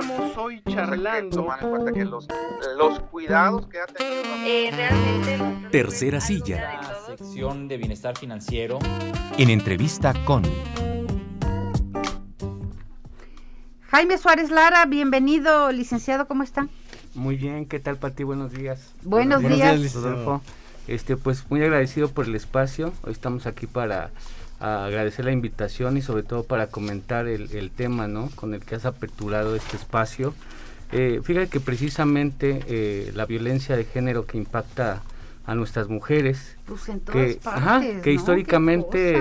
Estamos hoy charlando. Tomar en cuenta que los, los cuidados que ha tenido. Eh, realmente. Tercera silla. La sección de bienestar financiero. En entrevista con. Jaime Suárez Lara, bienvenido, licenciado, ¿cómo está? Muy bien, ¿qué tal, Pati? Buenos días. Buenos, Buenos días. Rodolfo. Este, pues muy agradecido por el espacio. Hoy estamos aquí para agradecer la invitación y sobre todo para comentar el, el tema, ¿no? Con el que has aperturado este espacio. Eh, fíjate que precisamente eh, la violencia de género que impacta a nuestras mujeres, pues en todas que, partes, ajá, ¿no? que históricamente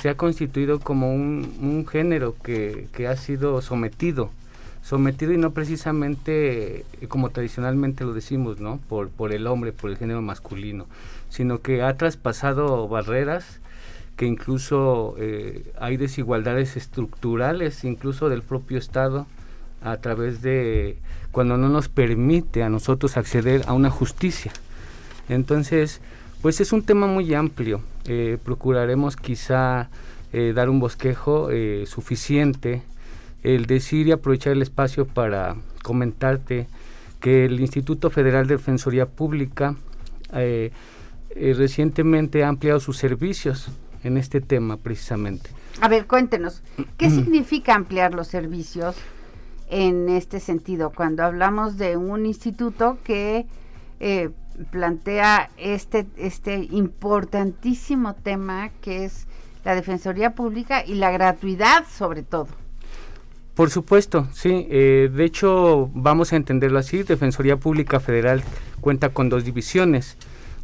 se ha constituido como un, un género que, que ha sido sometido, sometido y no precisamente eh, como tradicionalmente lo decimos, ¿no? Por, por el hombre, por el género masculino, sino que ha traspasado barreras que incluso eh, hay desigualdades estructurales, incluso del propio Estado, a través de cuando no nos permite a nosotros acceder a una justicia. Entonces, pues es un tema muy amplio. Eh, procuraremos quizá eh, dar un bosquejo suficiente, el decir y aprovechar el espacio para comentarte que el Instituto Federal de Defensoría Pública recientemente ha ampliado sus servicios en este tema precisamente. A ver, cuéntenos, ¿qué significa ampliar los servicios en este sentido? Cuando hablamos de un instituto que eh, plantea este, este importantísimo tema que es la Defensoría Pública y la gratuidad sobre todo. Por supuesto, sí. eh, de hecho, vamos a entenderlo así. Defensoría Pública Federal cuenta con dos divisiones.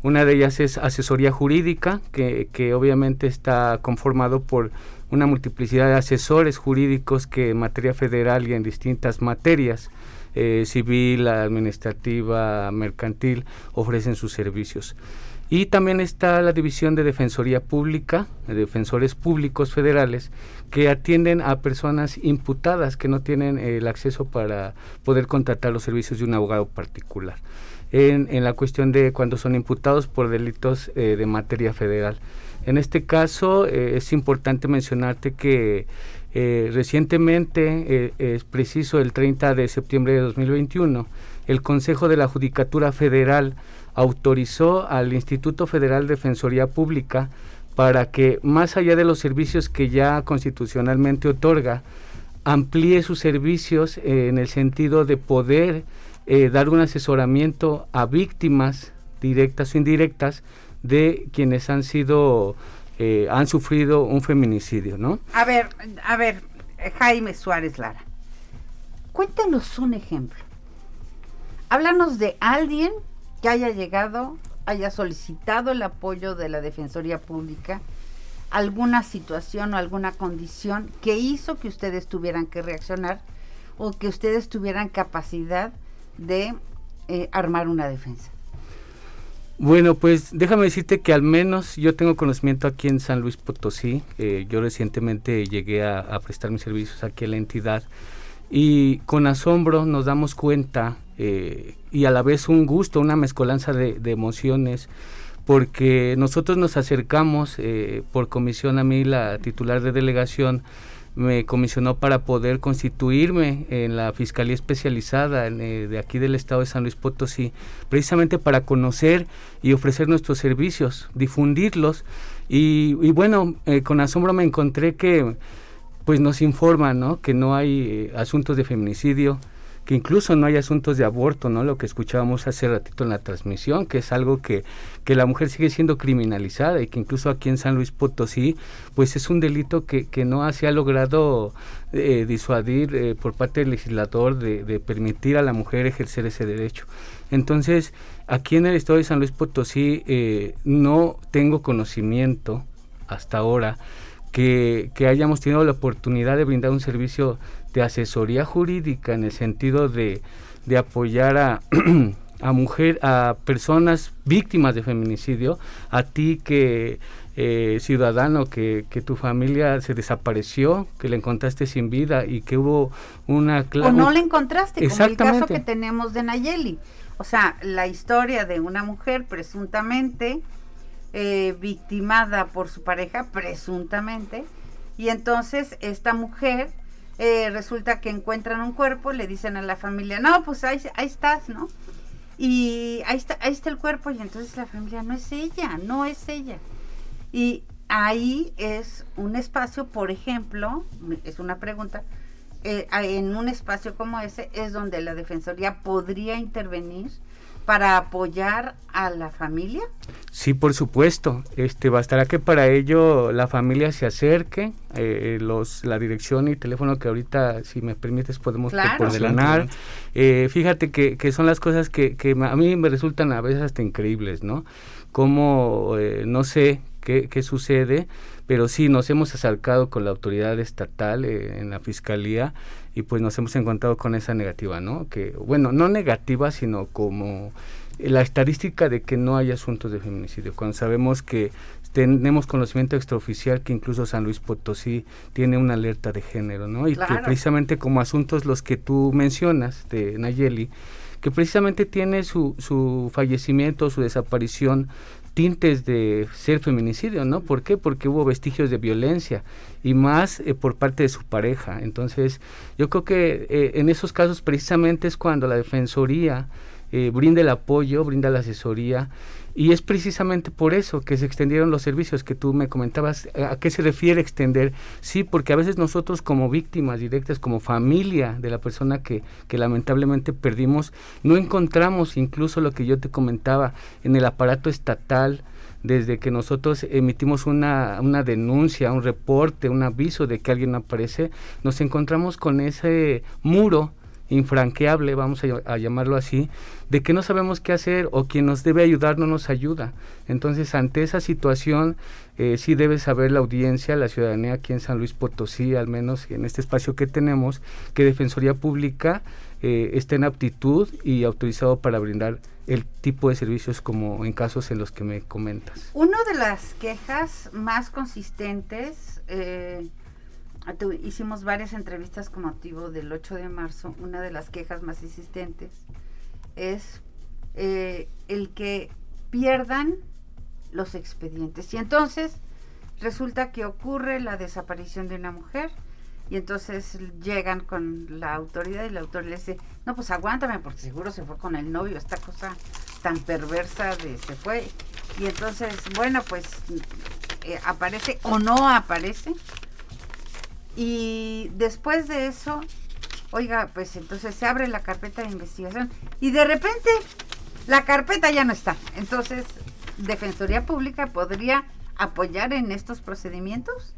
Una de ellas es asesoría jurídica, que, que obviamente está conformado por una multiplicidad de asesores jurídicos que en materia federal y en distintas materias, eh, civil, administrativa, mercantil, ofrecen sus servicios. Y también está la división de Defensoría Pública, de defensores públicos federales, que atienden a personas imputadas que no tienen el acceso para poder contratar los servicios de un abogado particular. En, en la cuestión de cuando son imputados por delitos eh, de materia federal. En este caso eh, es importante mencionarte que eh, recientemente, es preciso el 30 de septiembre de 2021, el Consejo de la Judicatura Federal autorizó al Instituto Federal de Defensoría Pública para que, más allá de los servicios que ya constitucionalmente otorga, amplíe sus servicios en el sentido de poder eh, dar un asesoramiento a víctimas directas o indirectas de quienes han sido, eh, han sufrido un feminicidio, ¿no? A ver, a ver, eh, Jaime Suárez Lara, cuéntanos un ejemplo. Háblanos de alguien que haya llegado, haya solicitado el apoyo de la Defensoría Pública, alguna situación o alguna condición que hizo que ustedes tuvieran que reaccionar o que ustedes tuvieran capacidad de eh, armar una defensa. Bueno, pues déjame decirte que al menos yo tengo conocimiento aquí en San Luis Potosí. eh, yo recientemente llegué a, prestar mis servicios aquí a la entidad y con asombro nos damos cuenta eh, y a la vez un gusto, una mezcolanza de, emociones, porque nosotros nos acercamos por comisión a mí, la titular de delegación, me comisionó para poder constituirme en la Fiscalía Especializada eh, de aquí del Estado de San Luis Potosí, precisamente para conocer y ofrecer nuestros servicios, difundirlos. Y, y bueno, eh, con asombro me encontré que pues nos informan ¿no? que no hay eh, asuntos de feminicidio, que incluso no hay asuntos de aborto, ¿no? Lo que escuchábamos hace ratito en la transmisión, que es algo que, que la mujer sigue siendo criminalizada y que incluso aquí en San Luis Potosí, pues es un delito que, que no se ha logrado eh, disuadir eh, por parte del legislador de, permitir a la mujer ejercer ese derecho. Entonces, aquí en el estado de San Luis Potosí eh, no tengo conocimiento hasta ahora que, que hayamos tenido la oportunidad de brindar un servicio de asesoría jurídica en el sentido de, de apoyar a, a mujer, a personas víctimas de feminicidio, a ti que eh, ciudadano que, que tu familia se desapareció, que la encontraste sin vida y que hubo una O no la encontraste, como el caso Exactamente. que tenemos de Nayeli. O sea, la historia de una mujer presuntamente eh, victimada por su pareja, presuntamente, y entonces esta mujer eh, resulta que encuentran un cuerpo, le dicen a la familia, no, pues ahí, ahí estás, ¿no? Y ahí está, ahí está el cuerpo y entonces la familia no es ella, no es ella. Y ahí es un espacio, por ejemplo, es una pregunta, eh, en un espacio como ese es donde la Defensoría podría intervenir para apoyar a la familia? Sí, por supuesto. Este bastará que para ello la familia se acerque, eh, los la dirección y teléfono que ahorita, si me permites, podemos proporcionar. Eh, fíjate que, que, son las cosas que, que, a mí me resultan a veces hasta increíbles, ¿no? Como, eh, no sé qué, qué sucede, pero sí nos hemos acercado con la autoridad estatal eh, en la fiscalía y pues nos hemos encontrado con esa negativa, ¿no? Que, bueno, no negativa, sino como la estadística de que no hay asuntos de feminicidio, cuando sabemos que tenemos conocimiento extraoficial que incluso San Luis Potosí tiene una alerta de género, ¿no? Y que precisamente como asuntos los que tú mencionas de Nayeli, que precisamente tiene su, su fallecimiento, su desaparición tintes de ser feminicidio, ¿no? ¿Por qué? Porque hubo vestigios de violencia y más eh, por parte de su pareja. Entonces, yo creo que eh, en esos casos precisamente es cuando la Defensoría eh, brinda el apoyo, brinda la asesoría y es precisamente por eso que se extendieron los servicios que tú me comentabas. ¿A qué se refiere extender? Sí, porque a veces nosotros como víctimas directas, como familia de la persona que, que lamentablemente perdimos, no encontramos incluso lo que yo te comentaba en el aparato estatal, desde que nosotros emitimos una, una, denuncia, un reporte, un aviso de que alguien aparece, nos encontramos con ese muro infranqueable, vamos a, llamarlo así, de que no sabemos qué hacer o quien nos debe ayudar no nos ayuda. Entonces, ante esa situación, eh, sí debe saber la audiencia, la ciudadanía aquí en San Luis Potosí, al menos en este espacio que tenemos, que Defensoría Pública eh, está en aptitud y autorizado para brindar el tipo de servicios como en casos en los que me comentas. Una de las quejas más consistentes eh, Ah, hicimos varias entrevistas con motivo del 8 de marzo. Una de las quejas más insistentes es eh, el que pierdan los expedientes. Y entonces resulta que ocurre la desaparición de una mujer y entonces llegan con la autoridad y la autoridad le dice, no, pues aguántame porque seguro se fue con el novio, esta cosa tan perversa de se fue. Y entonces, bueno, pues eh, aparece o no aparece y después de eso, oiga, pues entonces se abre la carpeta de investigación y de repente la carpeta ya no está. Entonces, Defensoría Pública podría apoyar en estos procedimientos.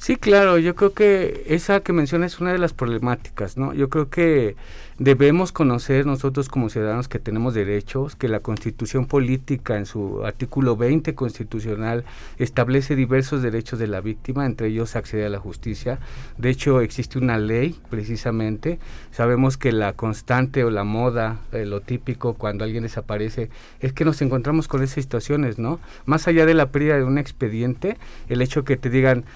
Sí, claro, yo creo que esa que menciona es una de las problemáticas, ¿no? Yo creo que debemos conocer nosotros como ciudadanos que tenemos derechos, que la constitución política en su artículo 20 constitucional establece diversos derechos de la víctima, entre ellos acceder a la justicia. De hecho, existe una ley precisamente. Sabemos que la constante o la moda, eh, lo típico cuando alguien desaparece, es que nos encontramos con esas situaciones, ¿no? Más allá de la pérdida de un expediente, el hecho que te digan,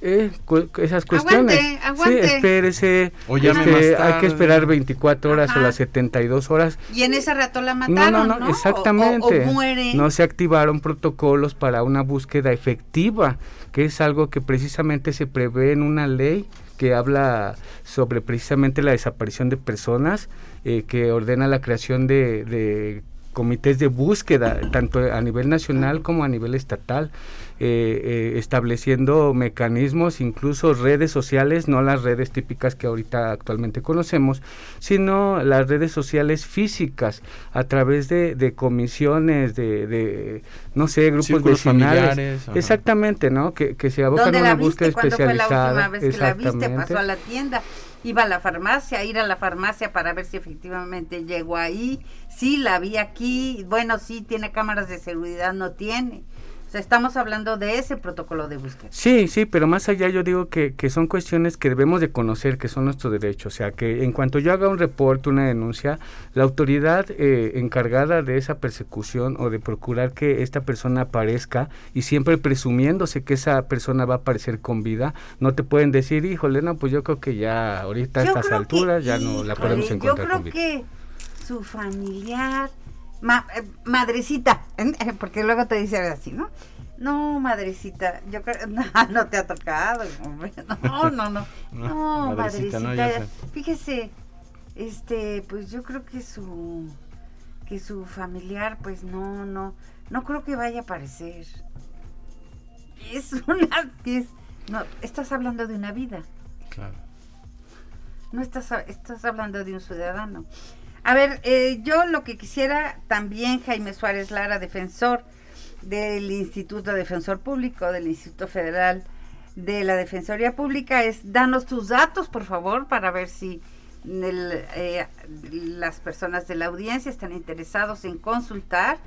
eh, esas cuestiones. Aguante, Sí, espérese. Este, hay que esperar 24 horas o las 72 horas. Y en ese rato la mataron. No, no, exactamente. No se activaron protocolos para una búsqueda efectiva, que es algo que precisamente se prevé en una ley que habla sobre precisamente la desaparición de personas, eh, que ordena la creación de, de comités de búsqueda, tanto a nivel nacional como a nivel estatal. Eh, eh, estableciendo mecanismos, incluso redes sociales, no las redes típicas que ahorita actualmente conocemos, sino las redes sociales físicas a través de, comisiones, de, no sé, grupos vecinales. Exactamente, ¿no? Que, se abocan a una búsqueda especializada. Fue la última vez que la viste? Pasó a la tienda iba a la farmacia, ir a la farmacia para ver si efectivamente llegó ahí, sí la vi aquí, bueno, sí tiene cámaras de seguridad, no tiene. O sea, estamos hablando de ese protocolo de búsqueda. Sí, sí, pero más allá yo digo que, que son cuestiones que debemos de conocer, que son nuestros derechos. O sea, que en cuanto yo haga un reporte, una denuncia, la autoridad eh, encargada de esa persecución o de procurar que esta persona aparezca y siempre presumiéndose que esa persona va a aparecer con vida, no te pueden decir, híjole, no, pues yo creo que ya ahorita a estas alturas ya no la podemos encontrar con vida. Yo creo que su familiar eh, madrecita, porque luego te dice así, ¿no? No, madrecita, yo creo, no, no te ha tocado, hombre. No, no, no. No, madrecita, no, fíjese, este, pues yo creo que su que su familiar, pues no, no, no creo que vaya a aparecer. Es una, es, no, estás hablando de una vida, Claro. no estás, estás hablando de un ciudadano. A ver, eh, yo lo que quisiera también, Jaime Suárez Lara, defensor del Instituto Defensor Público, del Instituto Federal de la Defensoría Pública, es danos tus datos, por favor, para ver si eh, las personas de la audiencia están interesados en consultar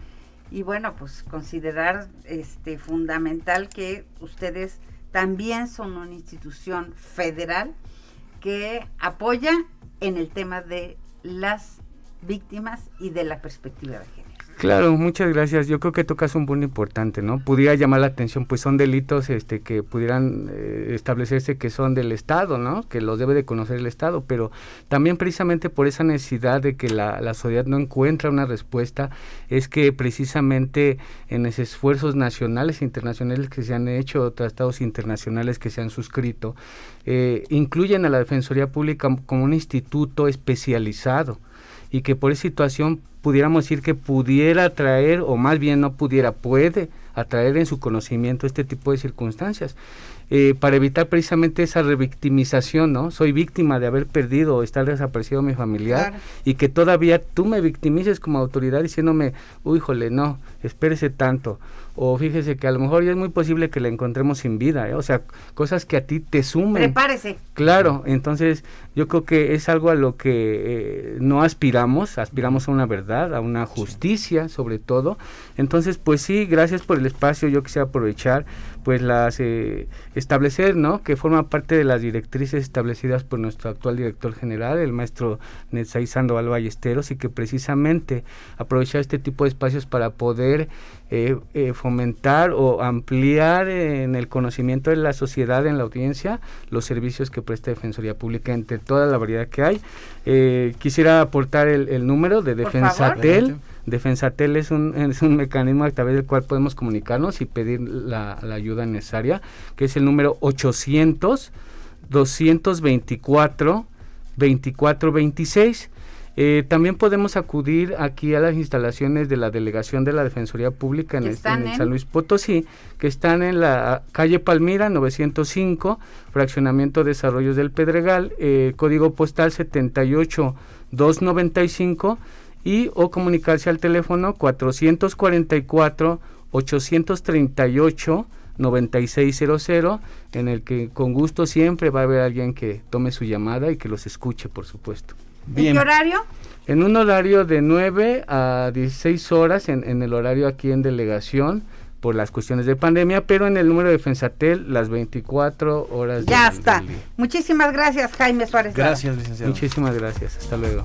y bueno, pues considerar este fundamental que ustedes también son una institución federal que apoya en el tema de las víctimas y de la perspectiva de género. Claro, muchas gracias. Yo creo que tocas un punto importante, ¿no? Pudiera llamar la atención, pues son delitos este, que pudieran eh, establecerse que son del Estado, ¿no? Que los debe de conocer el Estado, pero también precisamente por esa necesidad de que la, la sociedad no encuentra una respuesta, es que precisamente en esos esfuerzos nacionales e internacionales que se han hecho, tratados internacionales que se han suscrito, eh, incluyen a la Defensoría Pública como un instituto especializado y que por esa situación pudiéramos decir que pudiera atraer, o más bien no pudiera, puede atraer en su conocimiento este tipo de circunstancias, eh, para evitar precisamente esa revictimización, ¿no? Soy víctima de haber perdido o estar desaparecido mi familiar Claro. y que todavía tú me victimices como autoridad diciéndome, uy, jole, no, espérese tanto. O fíjese que a lo mejor ya es muy posible que la encontremos sin vida, ¿eh? o sea, cosas que a ti te sumen. Prepárese. Claro, entonces yo creo que es algo a lo que eh, no aspiramos, aspiramos a una verdad, a una justicia sobre todo. Entonces, pues sí, gracias por el espacio, yo quisiera aprovechar pues las eh, establecer, ¿no? Que forma parte de las directrices establecidas por nuestro actual director general, el maestro Netzai Sandoval Ballesteros, y que precisamente aprovechar este tipo de espacios para poder eh, eh, fomentar o ampliar eh, en el conocimiento de la sociedad, en la audiencia, los servicios que presta Defensoría Pública entre toda la variedad que hay. Eh, quisiera aportar el, el número de Defensatel. Defensatel es un, es un mecanismo a través del cual podemos comunicarnos y pedir la, la ayuda necesaria, que es el número 800 224 2426. Eh, también podemos acudir aquí a las instalaciones de la Delegación de la Defensoría Pública en, el- en San Luis Potosí, que están en la calle Palmira 905, fraccionamiento Desarrollos del Pedregal, eh, código postal 78295 y o comunicarse al teléfono 444 838 9600 en el que con gusto siempre va a haber alguien que tome su llamada y que los escuche, por supuesto. ¿En Bien. qué horario? En un horario de 9 a 16 horas, en, en el horario aquí en delegación, por las cuestiones de pandemia, pero en el número de Fensatel, las 24 horas Ya está. del día. Muchísimas gracias, Jaime Suárez. Gracias, licenciado. Muchísimas gracias. Hasta luego.